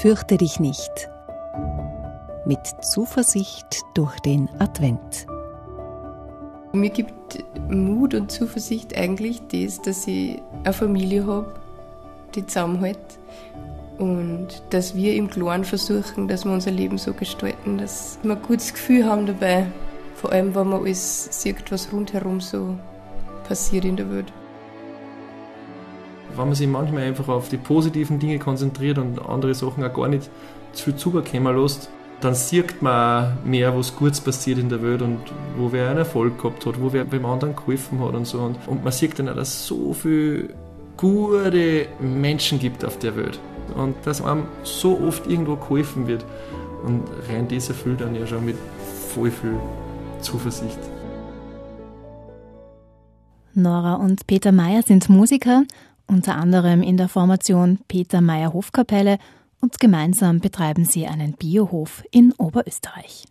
Fürchte dich nicht. Mit Zuversicht durch den Advent. Mir gibt Mut und Zuversicht eigentlich das, dass ich eine Familie habe, die zusammenhält. Und dass wir im Kleinen versuchen, dass wir unser Leben so gestalten, dass wir ein gutes Gefühl haben dabei. Vor allem, wenn man alles sieht, was rundherum so passiert in der Welt wenn man sich manchmal einfach auf die positiven Dinge konzentriert und andere Sachen auch gar nicht zu viel zukommen lässt, dann sieht man auch mehr, was Gutes passiert in der Welt und wo wer einen Erfolg gehabt hat, wo wer beim anderen geholfen hat und so. Und, und man sieht dann auch, dass es so viele gute Menschen gibt auf der Welt und dass einem so oft irgendwo geholfen wird. Und rein das erfüllt dann ja schon mit voll viel Zuversicht. Nora und Peter Meyer sind Musiker unter anderem in der Formation Peter Meyer Hofkapelle und gemeinsam betreiben sie einen Biohof in Oberösterreich.